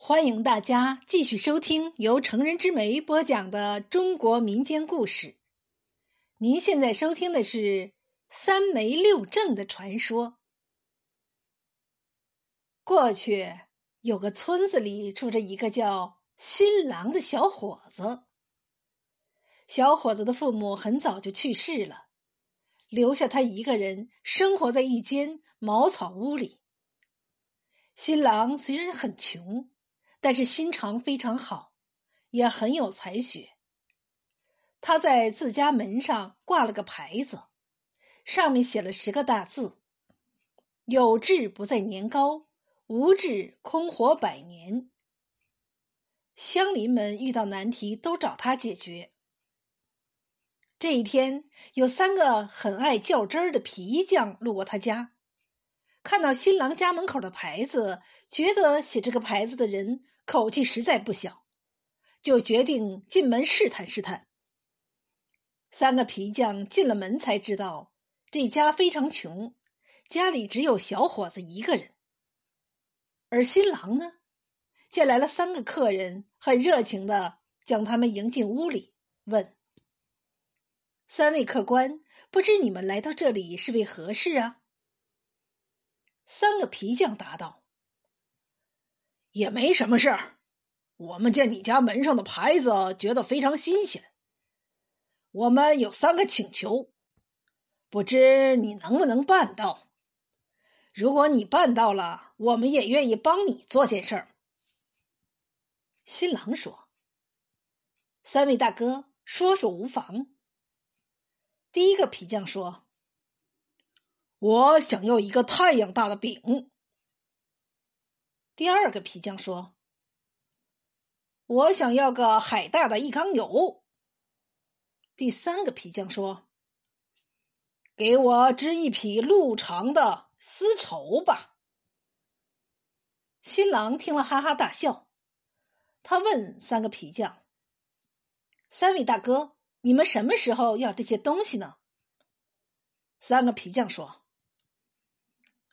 欢迎大家继续收听由成人之美播讲的中国民间故事。您现在收听的是三媒六正的传说。过去有个村子里住着一个叫新郎的小伙子。小伙子的父母很早就去世了，留下他一个人生活在一间茅草屋里。新郎虽然很穷。但是心肠非常好，也很有才学。他在自家门上挂了个牌子，上面写了十个大字：“有志不在年高，无志空活百年。”乡邻们遇到难题都找他解决。这一天，有三个很爱较真儿的皮匠路过他家。看到新郎家门口的牌子，觉得写这个牌子的人口气实在不小，就决定进门试探试探。三个皮匠进了门才知道，这家非常穷，家里只有小伙子一个人。而新郎呢，见来了三个客人，很热情的将他们迎进屋里，问：“三位客官，不知你们来到这里是为何事啊？”三个皮匠答道：“也没什么事儿，我们见你家门上的牌子，觉得非常新鲜。我们有三个请求，不知你能不能办到？如果你办到了，我们也愿意帮你做件事儿。”新郎说：“三位大哥，说说无妨。”第一个皮匠说。我想要一个太阳大的饼。第二个皮匠说：“我想要个海大的一缸油。”第三个皮匠说：“给我织一匹路长的丝绸吧。”新郎听了哈哈大笑，他问三个皮匠：“三位大哥，你们什么时候要这些东西呢？”三个皮匠说。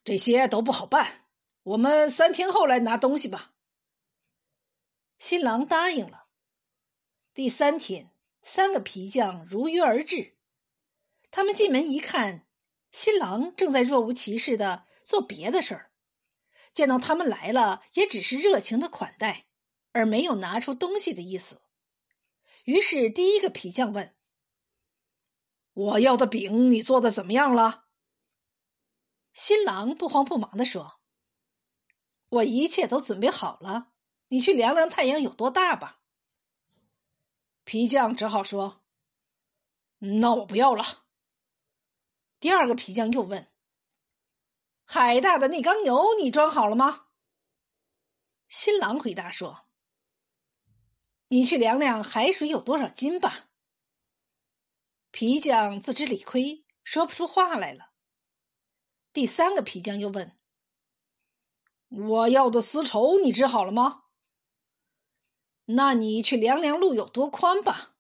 这些都不好办，我们三天后来拿东西吧。新郎答应了。第三天，三个皮匠如约而至。他们进门一看，新郎正在若无其事的做别的事儿。见到他们来了，也只是热情的款待，而没有拿出东西的意思。于是，第一个皮匠问：“我要的饼，你做的怎么样了？”新郎不慌不忙地说：“我一切都准备好了，你去量量太阳有多大吧。”皮匠只好说：“那我不要了。”第二个皮匠又问：“海大的那缸油你装好了吗？”新郎回答说：“你去量量海水有多少斤吧。”皮匠自知理亏，说不出话来了。第三个皮匠又问：“我要的丝绸你织好了吗？那你去量量路有多宽吧。”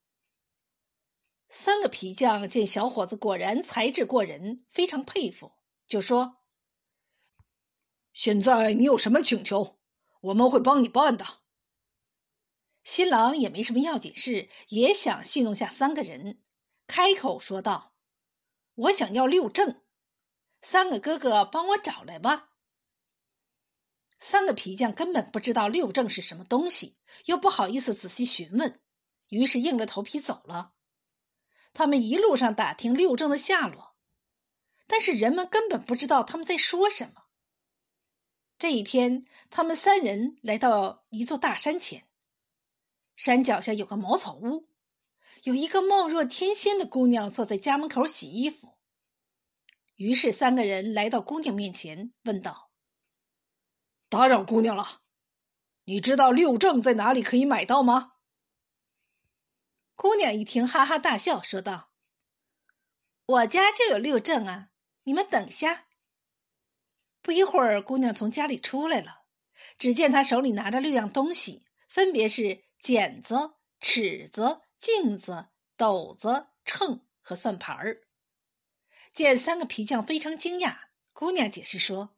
三个皮匠见小伙子果然才智过人，非常佩服，就说：“现在你有什么请求，我们会帮你办的。”新郎也没什么要紧事，也想戏弄下三个人，开口说道：“我想要六正。”三个哥哥，帮我找来吧。三个皮匠根本不知道六正是什么东西，又不好意思仔细询问，于是硬着头皮走了。他们一路上打听六正的下落，但是人们根本不知道他们在说什么。这一天，他们三人来到一座大山前，山脚下有个茅草屋，有一个貌若天仙的姑娘坐在家门口洗衣服。于是，三个人来到姑娘面前，问道：“打扰姑娘了，你知道六正在哪里可以买到吗？”姑娘一听，哈哈大笑，说道：“我家就有六正啊！你们等下。”不一会儿，姑娘从家里出来了，只见她手里拿着六样东西，分别是剪子、尺子、镜子、斗子、秤和算盘儿。见三个皮匠非常惊讶，姑娘解释说：“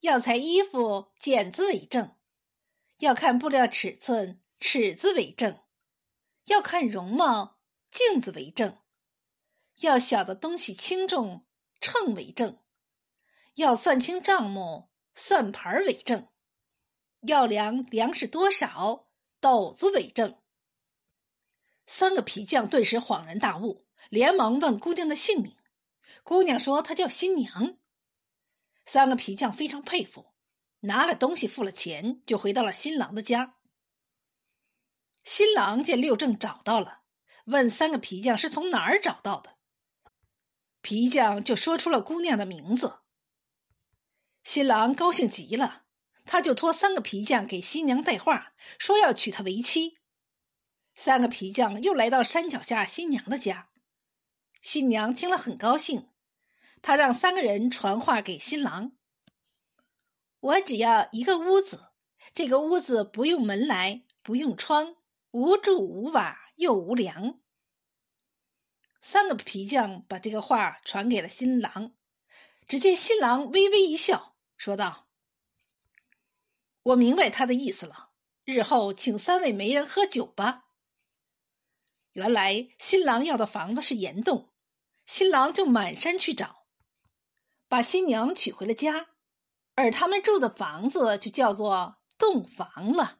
药材衣服剪子为证，要看布料尺寸，尺子为证；要看容貌，镜子为证；要晓得东西轻重，秤为证；要算清账目，算盘为证；要量粮食多少，斗子为证。三个皮匠顿时恍然大悟，连忙问姑娘的姓名。姑娘说：“她叫新娘。”三个皮匠非常佩服，拿了东西付了钱，就回到了新郎的家。新郎见六正找到了，问三个皮匠是从哪儿找到的。皮匠就说出了姑娘的名字。新郎高兴极了，他就托三个皮匠给新娘带话，说要娶她为妻。三个皮匠又来到山脚下新娘的家，新娘听了很高兴。她让三个人传话给新郎：“我只要一个屋子，这个屋子不用门来，不用窗，无柱无瓦又无梁。”三个皮匠把这个话传给了新郎。只见新郎微微一笑，说道：“我明白他的意思了，日后请三位媒人喝酒吧。”原来新郎要的房子是岩洞，新郎就满山去找。把新娘娶回了家，而他们住的房子就叫做洞房了。